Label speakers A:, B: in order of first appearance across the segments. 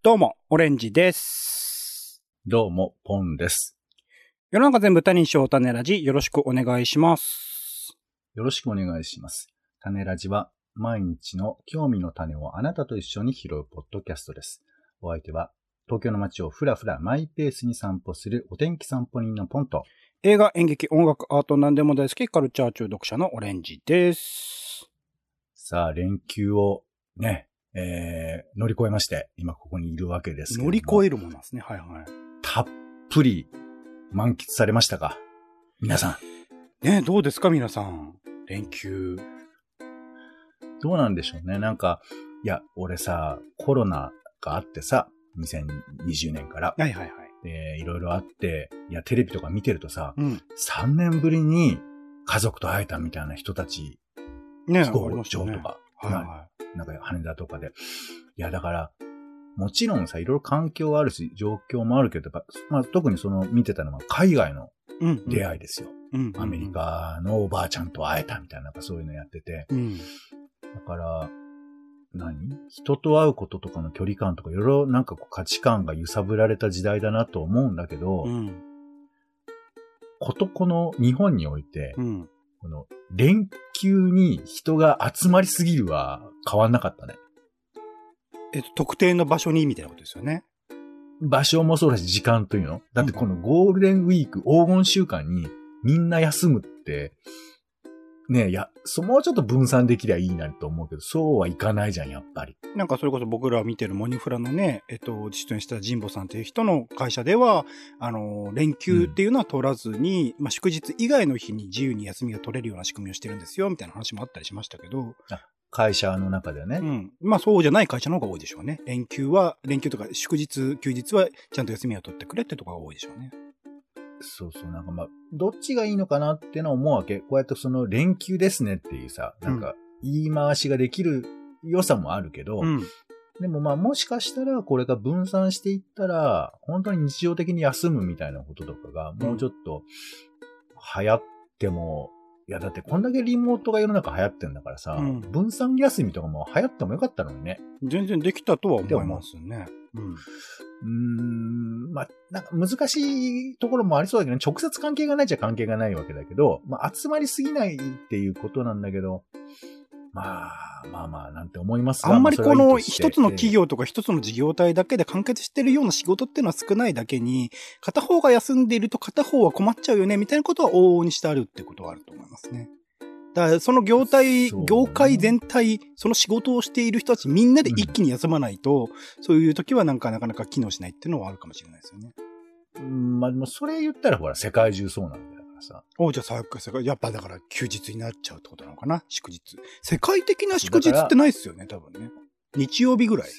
A: どうも、オレンジです。
B: どうも、ポンです。
A: 世の中全部他人賞種ラジ、よろしくお願いします。
B: よろしくお願いします。種ラジは、毎日の興味の種をあなたと一緒に拾うポッドキャストです。お相手は、東京の街をふらふらマイペースに散歩するお天気散歩人のポンと、
A: 映画、演劇、音楽、アート何でも大好き、カルチャー中毒者のオレンジです。
B: さあ、連休をね、えー、乗り越えまして、今ここにいるわけですけれども
A: 乗り越えるものなんですね。はいはい。
B: たっぷり満喫されましたか？皆さん。
A: ねどうですか？皆さん。連休。
B: どうなんでしょうね。なんか、いや、俺さ、コロナがあってさ、2020年から。
A: はいはいはい。
B: で、いろいろあって、いや、テレビとか見てるとさ、
A: うん。
B: 3年ぶりに家族と会えたみたいな人たち、
A: ね
B: 飛行場とか、
A: はいは
B: なんか羽田とかで。いや、だから、もちろんさ、いろいろ環境はあるし、状況もあるけど、やっぱまあ、特にその見てたのは海外の。出会いですよ。
A: うん。
B: アメリ。カのおばあちゃんと会えたみたいな、なんかそういうのやってて。
A: うん。
B: だから、何？人と会うこととかの距離感とか、いろいろなんかこう価値観が揺さぶられた時代だなと思うんだけど、
A: うん。
B: ことこの日本において、
A: うん。
B: この連休に人が集まりすぎるは変わんなかったね。
A: えっと、特定の場所にみたいなことですよね。
B: 場所もそうだし時間というの。だってこのゴールデンウィーク黄金週間にみんな休むって、ねえ、いや、そもうちょっと分散できりゃいいなと思うけど、そうはいかないじゃん、やっぱり。
A: なんかそれこそ僕ら見てるモニフラのね、えっと、出演した神保さんという人の会社では、あの、連休っていうのは取らずに、まあ祝日以外の日に自由に休みが取れるような仕組みをしてるんですよ、みたいな話もあったりしましたけど、
B: 会社の中でね。
A: うん。まあそうじゃない会社の方が多いでしょうね。連休は、連休とか祝日、休日はちゃんと休みを取ってくれってところが多いでしょうね。
B: そうそう、なんかまあ、どっちがいいのかなってのは思うわけ。こうやってその連休ですねっていうさ、なんか言い回しができる良さもあるけど、
A: うん。
B: でもまあもしかしたらこれが分散していったら、本当に日常的に休むみたいなこととかがもうちょっと流行っても、いやだってこんだけリモートが世の中流行ってんだからさ、
A: うん
B: 分散休みとかも流行ってもよかったのにね。
A: 全然できたとは思いますね。うん。
B: まあ、なんか難しいところもありそうだけど、ね、直接関係がないっちゃ関係がないわけだけど、まあ、集まりすぎないっていうことなんだけど、まあ、まあまあ、なんて思いますが
A: あんまりこの一つの企業とか一つの事業体だけで完結してるような仕事っていうのは少ないだけに、片方が休んでいると片方は困っちゃうよね、みたいなことは往々にしてあるってことはあると思いますね。だからその業態、業界全体、その仕事をしている人たちみんなで一気に休まないと、そういう時はなんかなかなか機能しないっていうのはあるかもしれないですよね。
B: うん、まあでもそれ言ったらほら、世界中そうなんだよだからさ。
A: おじゃあさ、さやっぱだから休日になっちゃうってことなのかな祝日。世界的な祝日ってないっすよね、多分ね。日曜日ぐらい。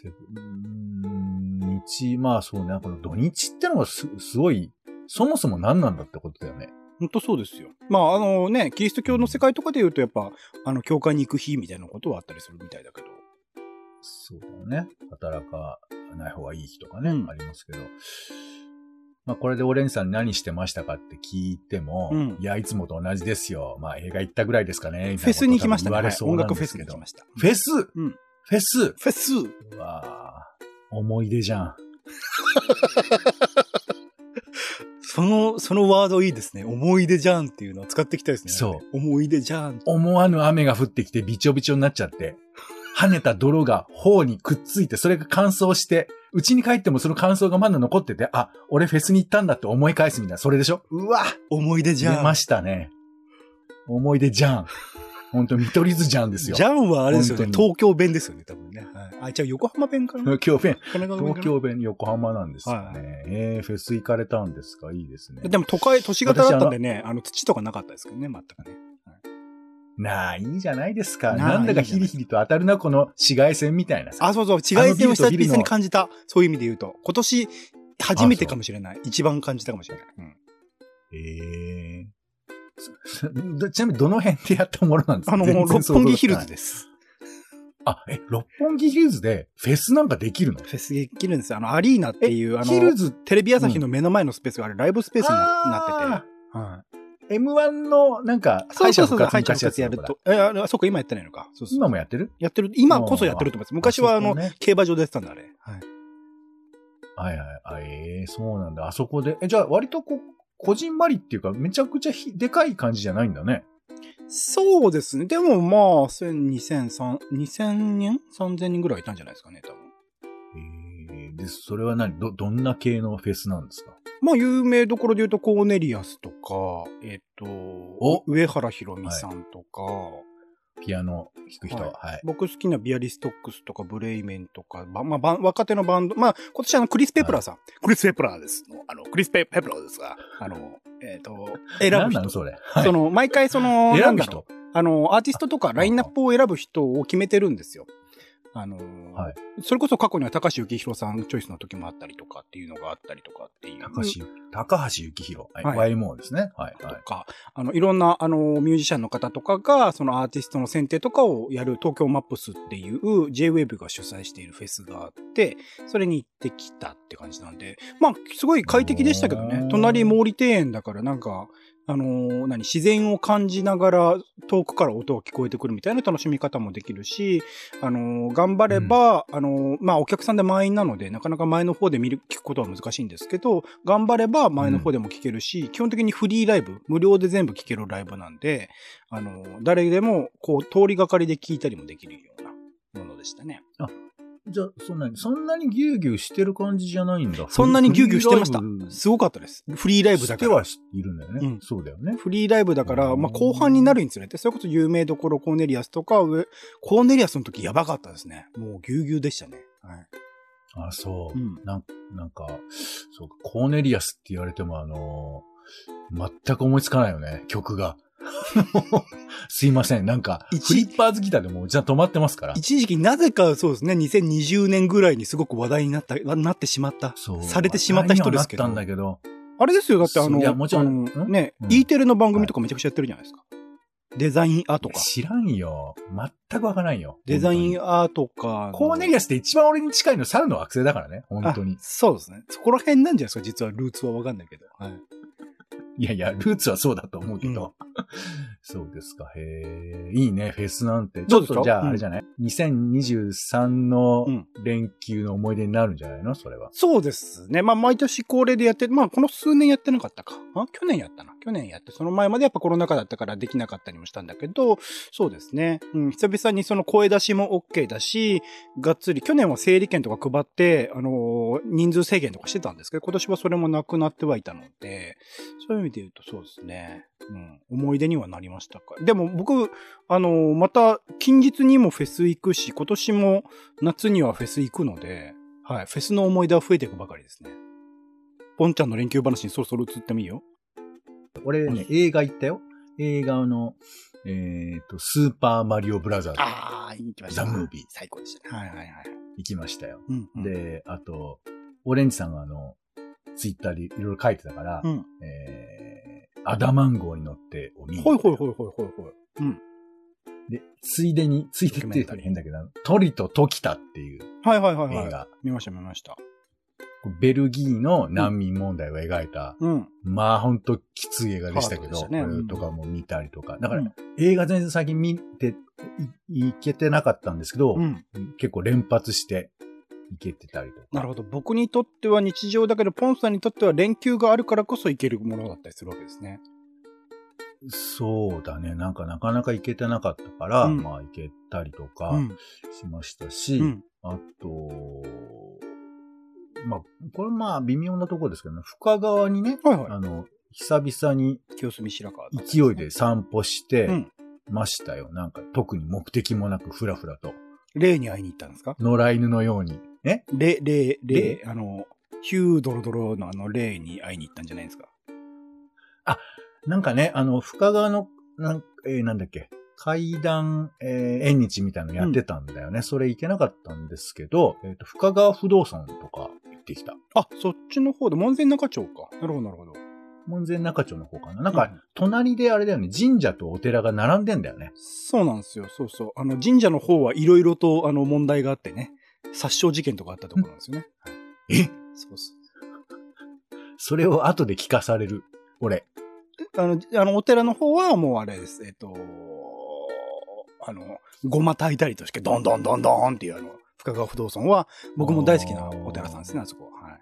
B: 日、まあそうね、この土日ってのがすすごい、そもそも何なんだってことだよね。
A: 本当そうですよ。まあ、あのね、キリスト教の世界とかで言うと、やっぱ、あの、教会に行く日みたいなことはあったりするみたいだけど。
B: そうだよね。働かない方がいい日とかね、
A: うん
B: ありますけど。まあこれでオレンジさん何してましたかって聞いても、
A: うん
B: いや、いつもと同じですよ。まあ映画行ったぐらいですかね。
A: フェスに行きましたね。音楽フェ。スに行きました。
B: フェス？
A: うん。
B: フェス？
A: フェス
B: うわぁ思い出じゃん。
A: その、そのワードいいですね。思い出じゃんっていうのを使っていきたいですね。
B: そう
A: 思い出じゃん。
B: 思わぬ雨が降ってきてびちょびちょになっちゃって、跳ねた泥が頬にくっついて、それが乾燥して、家に帰ってもその乾燥がまだ残ってて、あ、俺フェスに行ったんだって思い返すみたいな、それでしょ？うわ
A: 思い出じゃん。
B: 出ましたね。思い出じゃん。本当見取り図じゃんですよ。
A: じゃんはあれですよね。東京弁ですよね、多分ね。はい、あ、じゃあ横浜弁かな？
B: 東京弁、東京弁横浜なんですよね。
A: はい
B: えー、フェス行かれたんですか？いいですね。
A: でも都会、都市型だったんでね、あの、土とかなかったですけどね、全くね。
B: なあ、いいじゃないですか。
A: な
B: んだかヒリヒリと当たるな、この紫外線みたいなさ。
A: あ、そうそう、違い線を久々に感じた。そういう意味で言うと。今年、初めてかもしれない。一番感じたかもしれない。うん
B: ええそどちなみにどの辺でやったものなんですか？
A: あの、六本木ヒルズです。
B: あ、え、六本木ヒルズでフェスなんかできるの？
A: フェスできるんですよ。あの、アリーナっていう、あの、
B: ヒルズ、
A: テレビ朝日の目の前のスペースがあれ、ライブスペースにななってて。
B: あ
A: はい。
B: M1 のなんか、
A: そうそうそう、
B: 敗
A: 敗者復
B: 活
A: 活やると。え、あそっか、今やってないのか。そうそう。
B: 今もやってる？
A: やってる、今こそやってると思います。昔はあの競馬場でやってたんだ、あれ。はい。
B: はいはい。あ、ええそうなんだ。あそこで。え、じゃあ割とこう、こじんまりっていうか、めちゃくちゃひでかい感じじゃないんだね。
A: そうですね。でもまあ、1000、2000、2000人 ?3000 人ぐらいいたんじゃないですかね、多分。
B: ええで、それは何？ど、どんな系のフェスなんですか？
A: まあ、有名どころで言うと、コーネリアスとか、えっ、と、
B: お？
A: 上原ひろみさんとか、
B: ピアノ弾く人。
A: は
B: はいい。
A: 僕好きなビアリストックスとかブレイメンとか、ばまあ、ば若手のバンド、まあ、今年あの、クリス・ペプラーさん、クリス・ペプラーですの。あの、クリス・ペペプラーですが、あの、えっ、と、選ぶ人。
B: 何なのそれ。はい
A: その、毎回その、な
B: 選ぶ人。
A: あの、アーティストとかラインナップを選ぶ人を決めてるんですよ。あの、
B: はい
A: それこそ過去には高橋幸宏さんチョイスの時もあったりとかっていうのがあったりとかっていう。
B: 高橋、高橋幸宏。はい。
A: はい
B: YMO ですね。はい。はい。
A: とか、あの、いろんな、あの、ミュージシャンの方とかが、そのアーティストの選定とかをやる東京マップスっていう J-Wave が主催しているフェスがあって、それに行ってきたって感じなんで、まあ、すごい快適でしたけどね。隣毛利庭園だからなんか、あのー何、自然を感じながら遠くから音が聞こえてくるみたいな楽しみ方もできるし、あのー頑張れば、あのーまあ、お客さんで満員なので、なかなか前の方で見る、聞くことは難しいんですけど、頑張れば前の方でも聞けるし、基本的にフリーライブ、無料で全部聞けるライブなんで、あのー誰でも、こう、通りがかりで聞いたりもできるようなものでしたね。
B: じゃあ、そんなに、そんなにギューギューしてる感じじゃないんだ。
A: そんなにギューギューしてましたすごかったです。フリーライブだから。
B: してはいるんだよね。
A: うん
B: そうだよね。
A: フリーライブだから、
B: うん
A: まあ、後半になるにつれて、それこそ有名どころコーネリアスとか、上コーネリアスの時やばかったですね。もうぎゅうぎゅうでしたね。はい。
B: あ、そう。
A: うん
B: なんなんか、そうか、コーネリアスって言われても、あのー全く思いつかないよね、曲が。すいません。なんか、
A: 一
B: フリッパーズギターでもうじゃあ止まってますから。
A: 一時期なぜかそうですね、2020年ぐらいにすごく話題になった、なってしまった。されてしまった人ですけど
B: なったんだけど。
A: あれですよ、だってあの、
B: いやもちろん
A: ね、
B: うん
A: E テレの番組とかめちゃくちゃやってるじゃないですか。デザインアートか。
B: 知らんよ。全くわからんよ。
A: デザイン
B: 本
A: アートか。
B: コーネリアスって一番俺に近いの猿の惑星だからね。本当に
A: あ。そうですね。そこら辺なんじゃないですか、実はルーツはわかんないけど。はい。
B: いやいや、ルーツはそうだと思うけど。そうですか。へえ。いいね、フェスなんて。ちょっとじゃあ、
A: うん
B: あれじゃない、?2023 の
A: うん
B: 連休の思い出になるんじゃないの？それは。
A: そうですね。まあ、毎年恒例でやって、まあ、この数年やってなかったか。あ去年やったな。去年やって、その前までやっぱコロナ禍だったからできなかったりもしたんだけど、そうですね。うん、久々にその声出しも OK だし、がっつり、去年は整理券とか配って、あのー人数制限とかしてたんですけど、今年はそれもなくなってはいたので、そういう意味で言うとそうですね。うん、思い出にはなりましたか。でも僕、あのーまた近日にもフェス行くし、今年も夏にはフェス行くので、はい、フェスの思い出は増えていくばかりですね。ポンちゃんの連休話にそろそろ移ってもいいよ。
B: 俺ね、映画行ったよ。映画の、えっ、と、スーパーマリオブラザーズ
A: ああ、行きました。
B: ザムービー
A: 最高でしたね。はいはいはい。
B: 行きましたよ。
A: うん、うん、
B: で、あと、オレンジさんがあの、ツイッターでいろいろ書いてたから、
A: うん。
B: えー、アダマン号に乗ってを見に
A: ほい
B: 行った
A: ほいほいほいほいほい。うん。
B: で、ついでに、ついでって言うと変だけど、トリとトキタっていう
A: はいはいはいはい。
B: 映画、
A: 見ました見ました。
B: ベルギーの難民問題を描いた、
A: うん。
B: まあほんときつい映画でしたけど、
A: ね
B: とかも見たりとか。だから、
A: うん
B: 映画全然最近見てい、いけてなかったんですけど、
A: うん。
B: 結構連発していけてたりとか。
A: なるほど。僕にとっては日常だけど、ポンさんにとっては連休があるからこそ行けるものだったりするわけですね。
B: そうだね。なんかなかなか行けてなかったから、
A: うん
B: まあ行けたりとか
A: うん。
B: しましたし、
A: うん。
B: あと、まあ、これまあ微妙なところですけどね、深川にね、
A: はいは
B: あの、久々に
A: い。清澄白河だったんす
B: 勢
A: ね
B: いで散歩して
A: うん。
B: ましたよ。なんか特に目的もなくふらふらと。
A: 霊に会いに行ったんですか？
B: 野良犬のように。え？
A: 霊、霊、霊
B: 霊、
A: あの、ヒュードロドロのあの霊に会いに行ったんじゃないですか？
B: なんかね、あの、深川の、なん,、えーなんだっけ、階段、えー縁日みたいなのやってたんだよね。それ行けなかったんですけど、えっ、と、深川不動産とか行ってきた。
A: あ、そっちの方で、門前仲町か。なるほど、なるほど。
B: 門前仲町の方かな。なんか
A: うん、
B: 隣であれだよね、神社とお寺が並んでんだよね。
A: そうなんですよ。そうそう。あの、神社の方はいろいろと、あの、問題があってね。殺傷事件とかあったところなんですよね。はい
B: え？
A: そうそう。
B: それを後で聞かされる。俺。
A: あの、あの、お寺の方はもうあれです。えっと、あの、ごま炊いたりとして、どんどんどんどんっていうあの、深川不動産は、僕も大好きなお寺さんですね、あそこは。はい。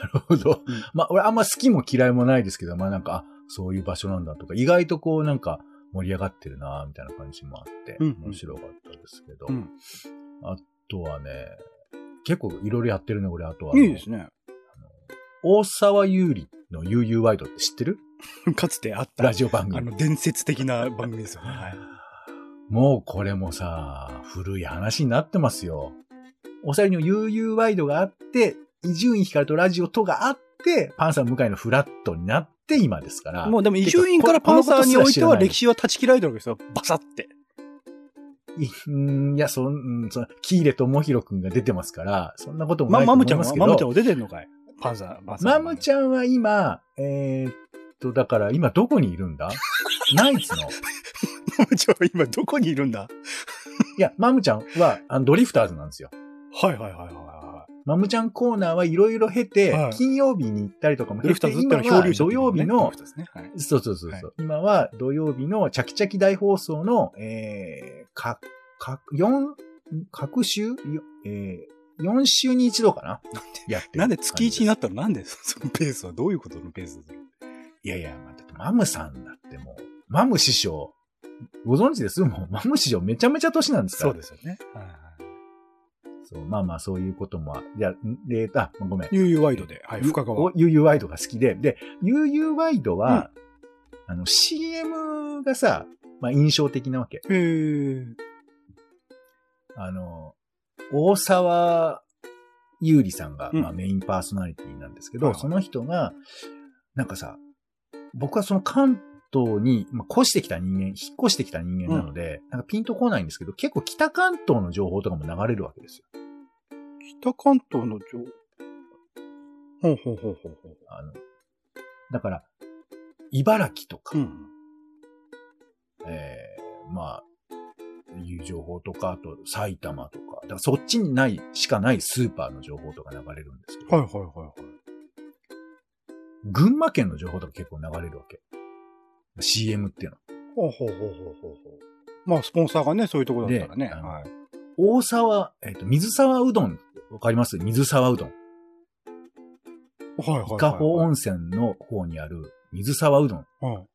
B: なるほど。
A: うん
B: まあ、俺あんま好きも嫌いもないですけど、まあなんか、あ、そういう場所なんだとか、意外とこうなんか盛り上がってるなみたいな感じもあって、
A: うんうん
B: 面白かったですけど、
A: うん。
B: あとはね、結構いろいろやってるね、俺、あとは。
A: いいですね。
B: 大沢優里の UU ワイドって知ってる？
A: かつてあった、
B: ラジオ番組。
A: あの、伝説的な番組ですよね。はい。
B: もうこれもさ、古い話になってますよ。おさりの UU ワイドがあって、伊集院光とラジオとがあって、パンサー向井のフラットになって今ですから。
A: もうでも、伊集院からパンサーにおいては歴史は断ち切られてるわけですよ。バサって。
B: いや、そん、うんその、キーレ智弘くんが出てますから、そんなことも
A: ま、
B: ないと思いますけど。
A: はマムちゃんは出てんのかい？パンサー、パンサー。
B: マムちゃんは今、えーっと、だから今どこにいるんだ？ナイツの。
A: マムちゃんは今どこにいるんだ？
B: いや、マムちゃんはあのドリフターズなんですよ。
A: はいはいはいはいは
B: マムちゃんコーナーはいろいろ経て、
A: はい。
B: 金曜日に行ったりとかも
A: い。ドリフターズってのは
B: 今は
A: 漂流者
B: 土曜日の、
A: ですね。はい。
B: そうそうそうそう、今は土曜日のチャキチャキ大放送の、えー、か、か、四、各週？よえー、4週に一度かな？やってる
A: なんで月1にな
B: っ
A: ったの？なんで そのペースは？どういうことのペースだ
B: いやいや、まあだってマムさんだってもう、マム師匠、ご存知です？もう、マム師匠めちゃめちゃ年なんですから。
A: そうですよね。はいはい。
B: そうまあまあそういうこともあ、いや、んで、あ、ごめん。
A: UU ワイドで、はい、深川。
B: お UU ワイドが好きで、で、UU ワイドは、あの、CM がさ、まあ印象的なわけ。
A: へー。
B: あの、大沢優里さんが、
A: うん
B: まあ、メインパーソナリティなんですけど、その人が、なんかさ、僕はその関東に、まあ、越してきた人間、引っ越してきた人間なので、なんかピンとこないんですけど、結構北関東の情報とかも流れるわけですよ。
A: 北関東の情ほうほうほうほうほう。
B: あの、だから、茨城とか、
A: うん。
B: えーまあ、いう情報とか、あと埼玉とか、だからそっちにない、しかないスーパーの情報とか流れるんですけど、
A: はいはいはいはい。
B: 群馬県の情報とか結構流れるわけ。CM っていうの。
A: ほうほうほうほうほうほう。まあ、スポンサーがね、そういうところだったらね。はい。
B: 大沢、えっ、と、水沢うどん、わかります？水沢うどん。
A: はいはいはい。
B: 伊香保温泉の方にある水沢うどん。
A: はい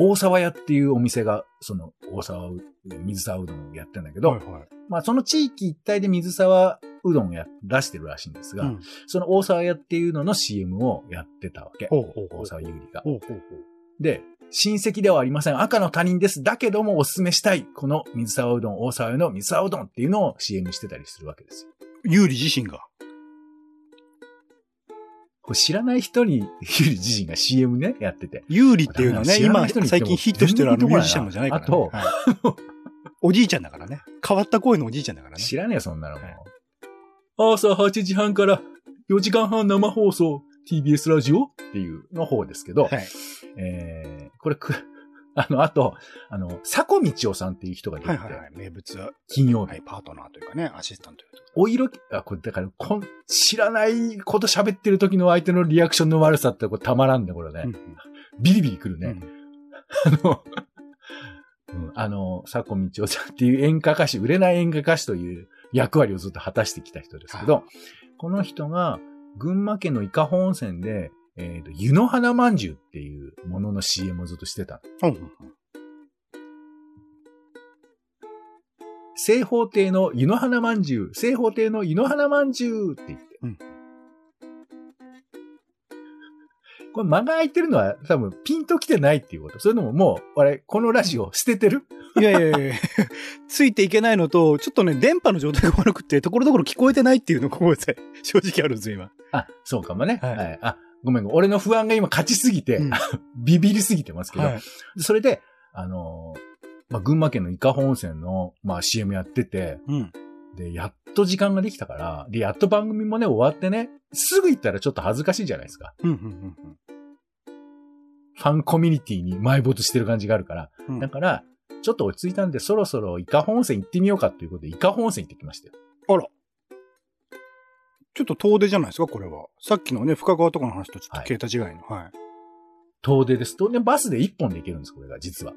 B: 大沢屋っていうお店が、その大沢う、水沢うどんをやってんだけど、
A: はいはい。
B: まあその地域一帯で水沢うどんをや出してるらしいんですが、
A: うん
B: その大沢屋っていうのの CM をやってたわけ。
A: ほうほうほう
B: 大沢優里が。
A: ほうほうほう。
B: で、親戚ではありません。赤の他人です。だけどもおすすめしたい。この水沢うどん、大沢屋の水沢うどんっていうのを CM してたりするわけですよ。
A: 有利自身が？
B: これ知らない人に、ゆり自身が CM ね、やってて。
A: 有利っていうのはね、今最近ヒットしてるあのミュージシャンもじゃないから、ね。
B: あと
A: はいおじいちゃんだからね。変わった声のおじいちゃんだからね。
B: 知らねえよ、そんなのも
A: はい。
B: 朝8時半から4時間半生放送、TBS ラジオっていうの方ですけど、
A: はい。
B: えー、これく、あの、あと、あの、佐古道夫さんっていう人が出てて、
A: はいはいはい。名物は、
B: 金曜日、
A: はい、パートナーというかね、アシスタントというか。
B: お色気、あ、これだからこん、知らないこと喋ってる時の相手のリアクションの悪さってこれたまらんね、これね。
A: うん
B: ビリビリくるね。
A: うん
B: あの、うん、あの、佐古道夫さんっていう演歌歌手、売れない演歌歌手という役割をずっと果たしてきた人ですけど、この人が群馬県の伊香保温泉で、えっ、と、湯の花まんじゅうっていうものの CM をずっとしてた。
A: うんうん
B: 正方形の湯の花まんじゅう、正方形の湯の花まんじゅうって言って。
A: うん
B: これ間が空いてるのは多分ピンと来てないっていうこと。それとももう、あれ、このラジオ捨ててる？
A: いやいやいや ついていけないのと、ちょっとね、電波の状態が悪くて、ところどころ聞こえてないっていうのがごめんなさい。正直あるんですよ、今。
B: あ、そうかもね。は。
A: はいい
B: あ、ごめん、俺の不安が今勝ちすぎて、
A: うん
B: ビビりすぎてますけど、
A: はい。
B: それで、あのーまあ、群馬県の伊香保温泉の、まあ、CM やってて、
A: うん。
B: で、やっと時間ができたから、で、やっと番組もね、終わってね、すぐ行ったらちょっと恥ずかしいじゃないですか。
A: うん、うん、
B: ファンコミュニティに埋没してる感じがあるから。
A: うんうん。
B: だから、ちょっと落ち着いたんで、そろそろ伊香保温泉行ってみようかということで、伊香保温泉行ってきましたよ。
A: あら。ちょっと遠出じゃないですか、これは。さっきのね、深川とかの話とちょっと
B: はい
A: 桁違いの。はい。
B: 遠出です。遠出バスで1本で行けるんです、これが、実は。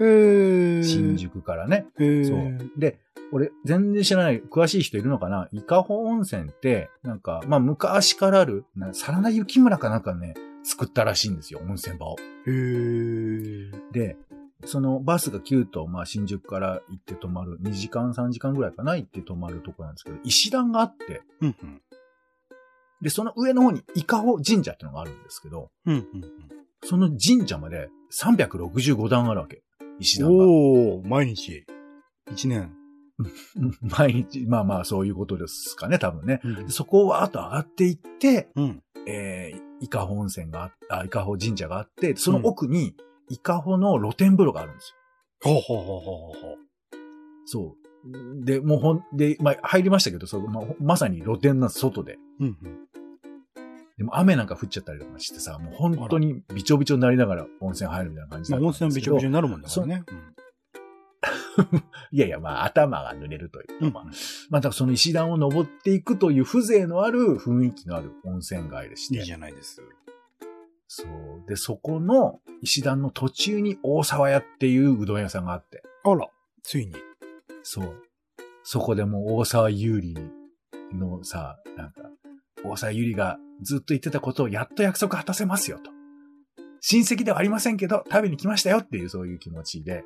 A: へー。
B: 新。宿からね。
A: へー。
B: そう。で、俺、全然知らない、詳しい人いるのかな？伊香保温泉って、なんか、まあ、昔からある、なサラダ雪村かなんかね、作ったらしいんですよ、温泉場を。
A: へー。
B: で、そのバスが9と、まあ、新宿から行って泊まる、2時間、3時間ぐらいかな、行って泊まるとこなんですけど、石段があって、
A: うんうん。
B: で、その上の方に伊香保神社ってのがあるんですけど、
A: うんうん
B: その神社まで365段あるわけ。石
A: うん。
B: 段が。
A: おー、毎日。一年。
B: う ん毎日、まあまあそういうことですかね、多分ね。
A: うん
B: でそこをわーっと上がっていって、
A: うん。
B: えー、伊香保温泉があ伊香保神社があって、その奥に伊香保の露天風呂があるんですよ。
A: ほうほうほうほうほう。
B: そう。で、もうほん、で、まあ入りましたけど、そうまあほまさに露天の外で。
A: うんうん。
B: でも雨なんか降っちゃったりとかしてさ、もう本当にびちょびちょになりながら温泉入るみたいな感じ
A: まあ、
B: だ
A: 温
B: ったんですけど
A: 泉びちょびちょになるもんだからね。
B: いやいや、まあ頭が濡れるというか、
A: うん。
B: まあ、まあ、だからその石段を登っていくという風情のある雰囲気のある温泉街でして。
A: いいじゃないです。
B: そう。で、そこの石段の途中に大沢屋っていううどん屋さんがあって。
A: あら、ついに。
B: そう。そこでもう大沢優里のさ、なんか、大沢優里がずっと言ってたことをやっと約束果たせますよと。親戚ではありませんけど、食べに来ましたよっていうそういう気持ちで、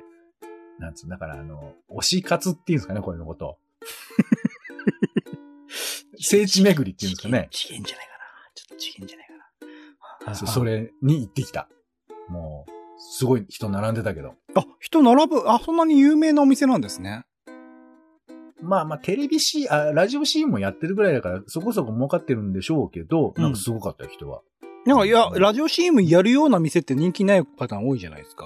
B: なんつう、だからあの、推し活っていうんですかね、こういうのことを。聖地巡りっていうんですかね。
A: 次元じゃないかな。ちょっと次元じゃないかな。
B: そそれに行ってきた。もう、すごい人並んでたけど。
A: あ、人並ぶ、あ、そんなに有名なお店なんですね。
B: まあまあ、テレビ C、あ、ラジオ C もやってるぐらいだから、そこそこ儲かってるんでしょうけど、
A: うん
B: なんかすごかったよ、人は。
A: なんか、いや、ラジオ CM やるような店って人気ないパターン多いじゃないですか。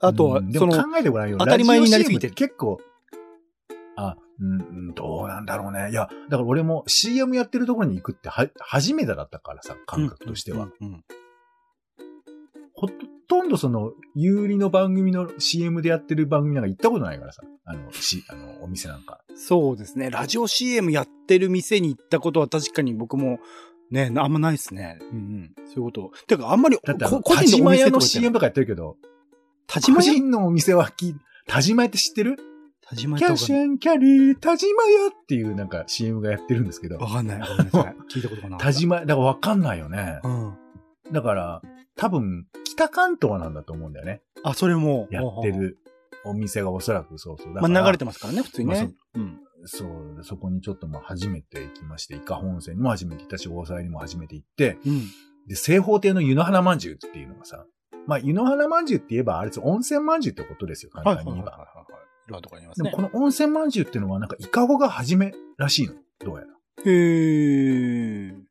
A: あとは
B: うん、で
A: その、
B: も考えてごらんよ。
A: 当たり前になりすぎて
B: 結構、あ、うん、うんどうなんだろうね。いや、だから俺も CM やってるところに行くっては、初めてだったからさ、感覚としては。
A: うん。うん
B: ほとんどその、有利の番組の CM でやってる番組なんか行ったことないからさ。あの、し、あの、お店なんか。
A: そうですね。ラジオ CM やってる店に行ったことは確かに僕も、ね、あんまないですね。うんうん。そういうこと。てか、あんまり、
B: だってあの、
A: こ個人のお店とか
B: CM とかやってるけど、
A: 田島屋？
B: 個人のお店はき、田島屋って知ってる？
A: 田島屋とか
B: キャッシュ。ンキャリー、田島屋っていうなんか CM がやってるんですけど、
A: わかんない。ごめんなさい。聞いたことがない。
B: 田島屋、だからわかんないよね。
A: うん。
B: だから、多分、北関東なんだと思うんだよね。
A: あ、それも。
B: やってるお店がおそらくそうそう。だ
A: まあ、流れて
B: ま
A: ますからね、普通に
B: まあ。
A: うん。
B: そう、そこにちょっとまあ初めて行きまして、伊香本線にも初めて行ったし、大沢にも初めて行って、
A: うん。
B: で、西方亭の湯の花まんじゅうっていうのがさ、まあ、湯の花まんじゅうって言えば、あれです、温泉まんじゅうってことですよ、簡
A: はいはいはい
B: 単に言えば。
A: はいはい。いろんなとこありますね
B: でもこ。の温泉まんじゅうっていうのはなんかイカゴが初めらしいの。どうやら。
A: へー。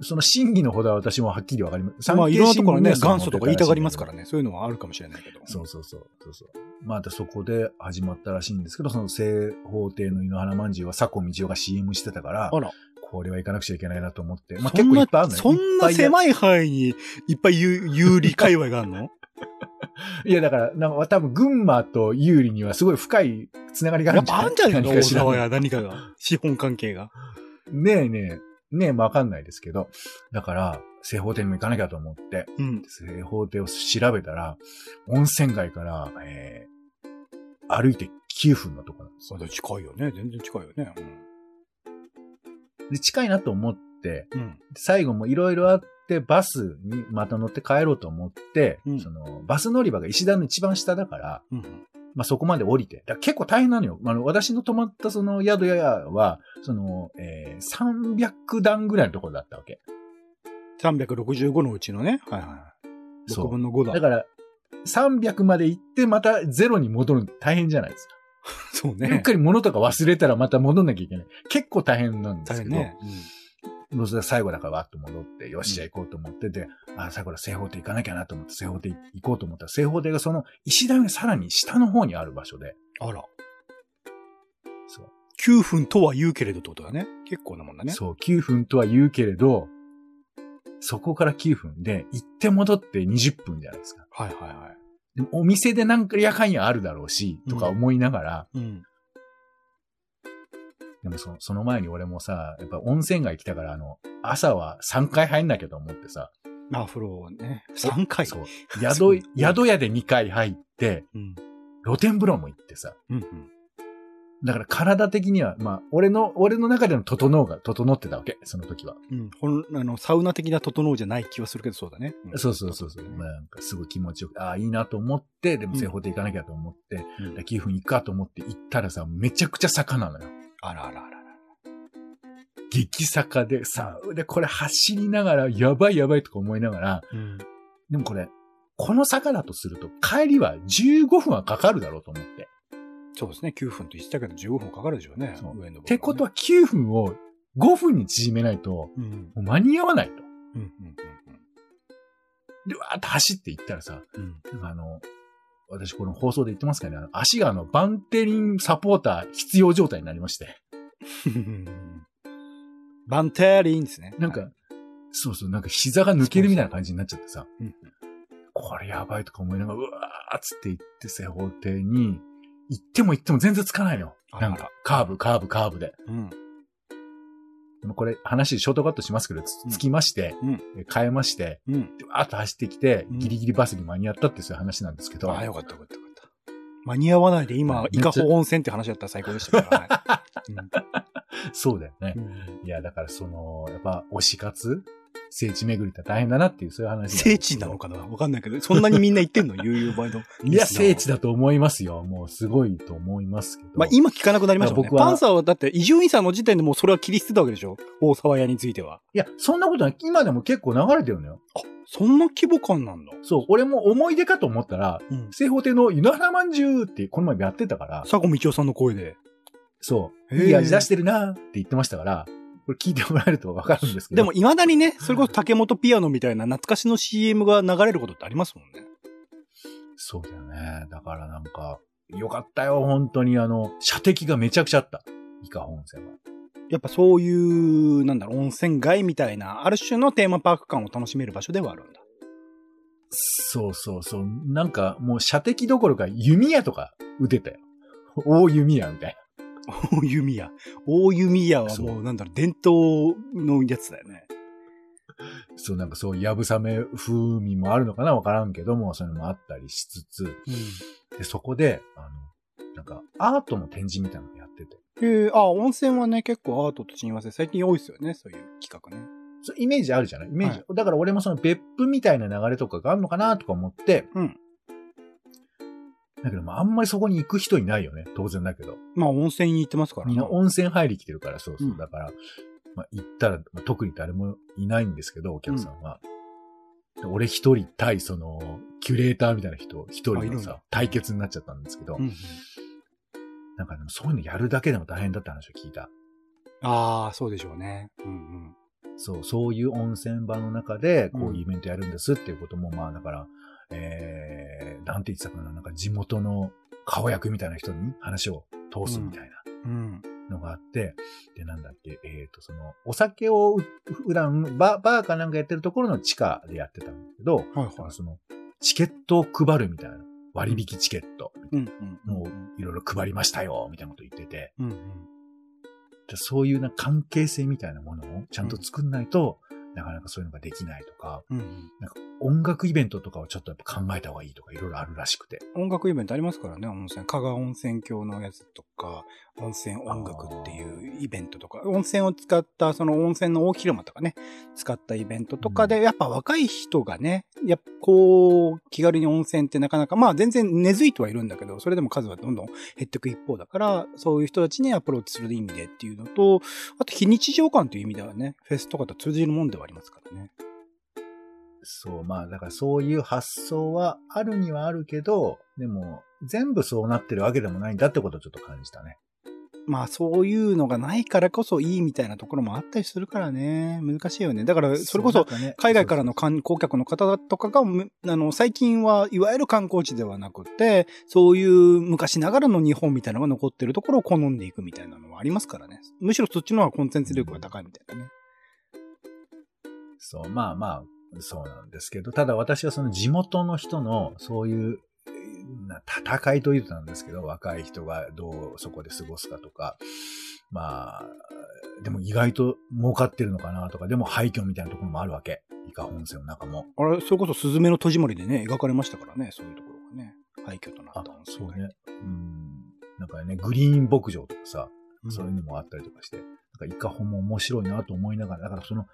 B: その真偽のほどは私もはっきりわかります。
A: まあ、いろんなところね、元祖とか言いたがりますからね。そういうのはあるかもしれないけど。
B: そうそうそう。そうそう。またそこで始まったらしいんですけど、その西方亭の井の花まんじゅうは佐古道夫が CM してたから、
A: あら。
B: これは行かなくちゃいけないなと思って。まあ結構いっぱいあるのよ。
A: そんな狭い範囲にいっぱい有有利界隈があるの？
B: ぱいいや、だから、なんか多分群馬と有利にはすごい深いつながりがあるんじゃない
A: やっぱあるんじゃない
B: かしら
A: 沢や何かが。資本関係が。
B: ねえねえ、ねえ、わかんないですけど。だから、西方亭にも行かなきゃと思って、
A: うん。
B: 西方亭を調べたら、温泉街から、えー、歩いて9分のとこなんですよ。
A: 近いよね。全然近いよね。
B: で、近いなと思って、
A: うん。うん。
B: 最後もいろいろあって、バスにまた乗って帰ろうと思って、
A: うん
B: その、バス乗り場が石段の一番下だから、
A: うん。
B: まあ、そこまで降りて。結構大変なのよ。あの、私の泊まったその宿屋は、その、えー、300段ぐらいのところだったわけ。
A: 365のうちのね。はいはい。6
B: そう
A: 分の5だ。
B: だから、300まで行って、またゼロに戻るの大変じゃないですか。
A: そうね
B: うっ。かり物とか忘れたらまた戻んなきゃいけない。結構大変なんですけど、
A: 大変ね。
B: もうそれ最後だからわっと戻って、よし、じゃあ行こうと思ってて、あ、さこら西方亭行かなきゃなと思って、西方亭行こうと思ったら、西方亭がその石段がさらに下の方にある場所で、
A: うん。あら。
B: そう。
A: 9分とは言うけれどってことだね。結構なもんだね。
B: そう、9分とは言うけれど、そこから9分で、行って戻って20分じゃないですか。
A: はいはいはい。
B: でもお店でなんかやかんやあるだろうし、とか思いながら、
A: うん。
B: でもそその前に俺もさ、やっぱ温泉街来たから、あの、朝は3回入んなきゃと思ってさ、
A: まあ、風呂ね。3回？
B: そう。宿、宿屋で2回入って、
A: うん。
B: 露天風呂も行ってさ、
A: うんうん。
B: だから体的には、まあ、俺の、俺の中での整うが整ってたわけ、その時は。
A: うん。ほん、あの、サウナ的な整うじゃない気はするけど、そうだね。ん
B: そうそうそうそう。まあ、なんかすごい気持ちよくて、ああ、いいなと思って、でも正方形行かなきゃと思って、
A: うん
B: 寄付に行くかと思って行ったらさ、めちゃくちゃ坂なのよ。
A: あらあらあらあら。
B: 激坂でさ、で、これ走りながら、やばいやばいとか思いながら、
A: うん。
B: でもこれ、この坂だとすると、帰りは15分はかかるだろうと思って。
A: そうですね。9分と言ってたけど、15分かかるでしょうね。
B: そう
A: 上の、
B: ってことは、9分を5分に縮めないと、
A: うん。
B: もう間に合わないと。
A: うん。うん。
B: で、わーって走って行ったらさ、
A: うん。
B: あの、私この放送で言ってますかね、あの足があの、バンテリンサポーター必要状態になりまして。
A: うん。バンテリンですね。
B: なんか、そうそう、なんか膝が抜けるみたいな感じになっちゃってさ、
A: うん
B: これやばいとか思いながら、うわーっつって行って正方形に、行っても行っても全然つかないの。
A: あら
B: なんか、カーブ、カーブ、カーブで。
A: うん。
B: でもこれ話ショートカットしますけど、つ
A: うん
B: つきまして、
A: うん。
B: え変えまして、
A: うん。
B: でわーっと走ってきて、
A: うん
B: ギリギリバスに間に合ったってそういう話なんですけど、
A: ああ、よかったよかったよかった。間に合わないで今、伊香保温泉って話だったら最高でしたから、は い
B: そうだよね。
A: うん
B: いや、だからその、やっぱ推し活聖地巡りって大変だなっていうそういう話
A: 聖地なのかな？わかんないけど、そんなにみんな言ってんの？悠々場の。
B: いや、聖地
A: だ。
B: だと思いますよ。もうすごいと思いますけど。
A: まあ今聞かなくなりましたね。
B: 僕は
A: パンサーはだって、伊集院さんの時点でもうそれは切り捨てたわけでしょ？大沢屋については。
B: いや、そんなことない。今でも結構流れてるのよ。
A: あ、そんな規模感なんだ。
B: そう、俺も思い出かと思ったら、
A: うん。
B: 正方形の稲原まんじゅうってこの前やってたから、
A: 佐古道夫さんの声で。
B: そう、いい味出してるなーって言ってましたから、これ聞いてもらえるとわかるんですけど。
A: でも、未だにね、それこそ竹本ピアノみたいな懐かしの CM が流れることってありますもんね。
B: そうだよね。だからなんか、よかったよ、本当にあの、射的がめちゃくちゃあった。伊香保温泉は。
A: やっぱそういう、なんだろう、温泉街みたいな、ある種のテーマパーク感を楽しめる場所ではあるんだ。
B: そうそうそう。なんかもう射的どころか弓矢とか撃てたよ。大弓矢みたい
A: 大弓矢。大弓矢はもう、なんだろう、伝統のやつだよね。
B: な。そうなんかそう、やぶさめ風味もあるのかなわからんけども、そういうのもあったりしつつ、で、そこで、あの、なんかアートの展示みたいなのやってて、
A: へえ、あ、温泉はね、結構アートと親和性、最近多いですよね、そういう企画ね。
B: そうイメージあるじゃない？イメージ。
A: は
B: だから俺もその別府みたいな流れとかがあるのかなとか思って、
A: うん。
B: だけど、まあ、あんまりそこに行く人いないよね。当然だけど。
A: まあ、温泉に行ってますから
B: みんな温泉入り来てるから、そうそう。
A: うん
B: だから、まあ、行ったら、まあ、特に誰もいないんですけど、お客さんは。で俺一人対その、キュレーターみたいな人、一人のさ
A: あいるんだ、
B: 対決になっちゃったんですけど、
A: うんうん。
B: なんかでもそういうのやるだけでも大変だって話を聞いた。
A: ああ、そうでしょうね。うんうん。
B: そう、そういう温泉場の中で、こ
A: うん
B: ういうイベントやるんですっていうことも、まあだから、えー、なんて言ってたかな、なんか地元の顔役みたいな人に話を通すみたいな。
A: うん。
B: のがあって、で、なんだっけ、えっ、と、その、お酒をう普段バ、バーかなんかやってるところの地下でやってたんだけど、
A: はいはい。
B: その、チケットを配るみたいな、割引チケット、
A: うんうん。
B: もういろいろ配りましたよ、みたいなこと言ってて、
A: うんうん。
B: でそういうな関係性みたいなものをちゃんと作んないと、なかなかそういうのができないとか、
A: うんうん。
B: なんか音楽イベントとかをちょっとやっぱ考えた方がいいとかいろいろあるらしくて。
A: 音楽イベントありますからね、温泉。加賀温泉郷のやつとか、温泉音楽っていうイベントとか、温泉を使った、その温泉の大広間とかね、使ったイベントとかで、やっぱ若い人がね、やっぱこう、気軽に温泉ってなかなか、まあ全然根付いてはいるんだけど、それでも数はどんどん減っていく一方だから、そういう人たちにアプローチする意味でっていうのと、あと非日常感という意味ではね、フェスとかと通じるもんではありますからね。
B: そう、まあ、だからそういう発想はあるにはあるけど、でも、全部そうなってるわけでもないんだってことをちょっと感じたね。
A: まあそういうのがないからこそいいみたいなところもあったりするからね。難しいよね。だからそれこそ海外からの観光客の方とかが、むあの、最近はいわゆる観光地ではなくて、そういう昔ながらの日本みたいなのが残ってるところを好んでいくみたいなのはありますからね。むしろそっちの方がコンテンツ力が高いみたいなね。
B: そう、まあまあ、そうなんですけど、ただ私はその地元の人の、そういう、な戦いというとなんですけど、若い人がどうそこで過ごすかとか、まあ、でも意外と儲かってるのかなとか、でも廃墟みたいなところもあるわけ。伊香温泉の中も。
A: あれ、それこそスズメの戸締まりでね、描かれましたからね、そういうところがね。廃墟となった温泉
B: そうね。うん。なんかね、グリーン牧場とかさ、
A: うん
B: そういうのもあったりとかして、なんかイカホも面白いなと思いながら、だからその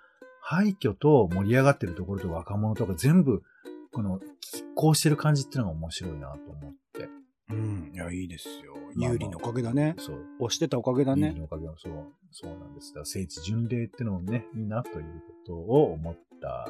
B: 廃墟と盛り上がってるところと若者とか全部、この、拮抗してる感じっていうのが面白いなと思って。
A: うん。いや、いいですよ。有利のおかげだね。
B: そう。
A: 押してたおかげだね。
B: いいのおかげもそう、そうなんです。聖地巡礼ってのもね、いいなということを思った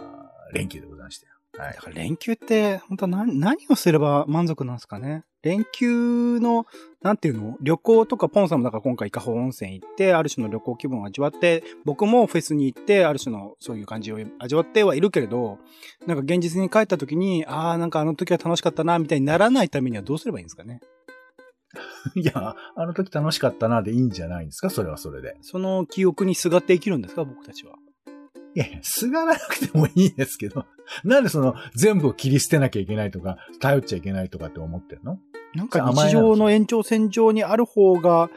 B: 連休でございましたよ。はい
A: だ。から連休って、本当は何、何をすれば満足なんですかね。連休の、なんていうの？旅行とか、ポンさんもだから今回伊香保温泉行って、ある種の旅行気分を味わって、僕もフェスに行って、ある種のそういう感じを味わってはいるけれど、なんか現実に帰った時に、ああ、なんかあの時は楽しかったな、みたいにならないためにはどうすればいいんですかね。
B: いや、あの時楽しかったなでいいんじゃないんですか？それはそれで。
A: その記憶にすがって生きるんですか？僕たちは。
B: いやすがらなくてもいいですけど、なんでその全部を切り捨てなきゃいけないとか、頼っちゃいけないとかって思ってるの？
A: なんか日常の延長線上にある方が、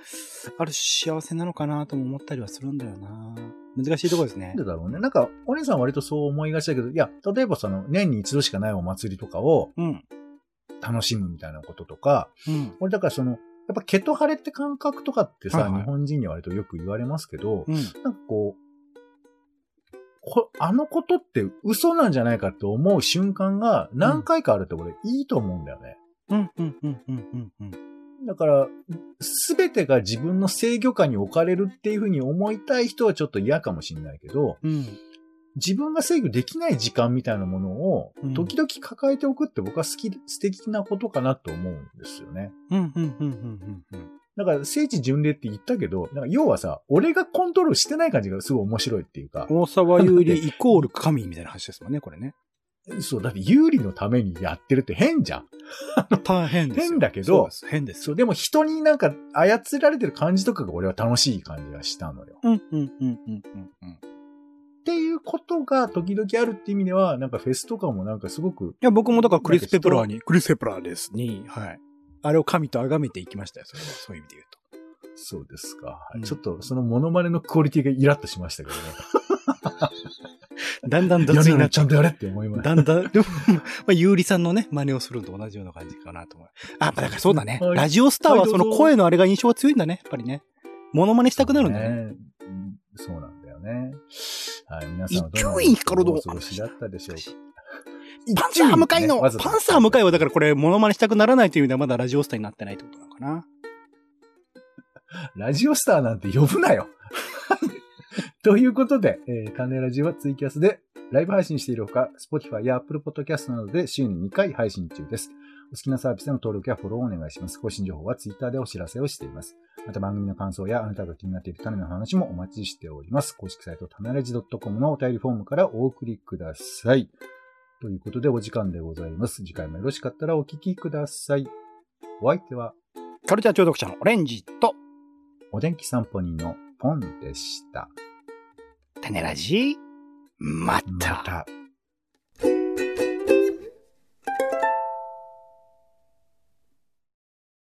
A: ある種幸せなのかなとも思ったりはするんだよな。難しいところですね
B: なん。でだろうね。なんか、お姉さんは割とそう思いがちだけど、いや、例えばその、年に一度しかないお祭りとかを
A: うん。
B: 楽しむみたいなこととか、
A: うん。
B: 俺だからその、やっぱケトハレって感覚とかってさ、
A: はいはい
B: 日本人には割とよく言われますけど、
A: うん。
B: なんかこう、こあのことって嘘なんじゃないかって思う瞬間が何回かあるって俺いいと思うんだよね。
A: うん。うん。うん。うん。うん。
B: だから、すべてが自分の制御下に置かれるっていうふうに思いたい人はちょっと嫌かもしれないけど、
A: うん。
B: 自分が制御できない時間みたいなものを
A: うん、
B: 時々抱えておくって僕は好き、素敵なことかなと思うんですよね。
A: うん。うん。うん。うん。うん。
B: だから、聖地巡礼って言ったけど、なんか要はさ、俺がコントロールしてない感じがすごい面白いっていうか、
A: 大沢有利イコール神みたいな話ですもんね、これね。
B: そう、だって有利のためにやってるって変じゃん。
A: 大変ですよ。
B: 変だけど
A: 変です
B: そう、でも人になんか操られてる感じとかが俺は楽しい感じがしたのよ。
A: うん。うん。うん。うん。うん。うん。
B: っていうことが時々あるって意味では、なんかフェスとかもなんかすごく、
A: いや、僕もだからクリス・ペプラーに、クリス・ペプラーですに、はい。あれを神と崇めていきましたよ、それは。そういう意味で言うと。
B: そうですか。はい
A: うん
B: ちょっとそのモノマネのクオリティがイラッとしましたけどね。
A: だんだん
B: やるな
A: 雑になっ
B: らちゃんとやれって思います。
A: だんだん、でも、まあ、ゆうりさんのね、真似をするのと同じような感じかなと思う。あ、だからそうだね。
B: はい
A: ラジオスターはその声のあれが印象が強いんだね。やっぱりね。モノマネしたくなるんだね。
B: ねうんそうなんだよね。はい、皆さんはど
A: 伊
B: んな
A: 集院光の
B: お過ごしだったでしょうか。
A: パンサー向かいの、
B: わざと
A: パンサー向かいはだからこれ、モノマネしたくならないという意味ではまだラジオスターになってないってことなのかな？
B: ラジオスターなんて呼ぶなよ。ということで、えー、タネラジはツイキャスでライブ配信しているほか、Spotify や Apple Podcast などで週に2回配信中です。お好きなサービスでの登録やフォローをお願いします。更新情報は Twitter でお知らせをしています。また番組の感想やあなたが気になっている種の話もお待ちしております。公式サイトタネラジ .com のお便りフォームからお送りください。ということでお時間でございます。次回もよろしかったらお聞きください。お相手は
A: カルチャー聴読者のオレンジと、
B: お天気散歩人のポンでした。
A: テネラジ、また。
B: また。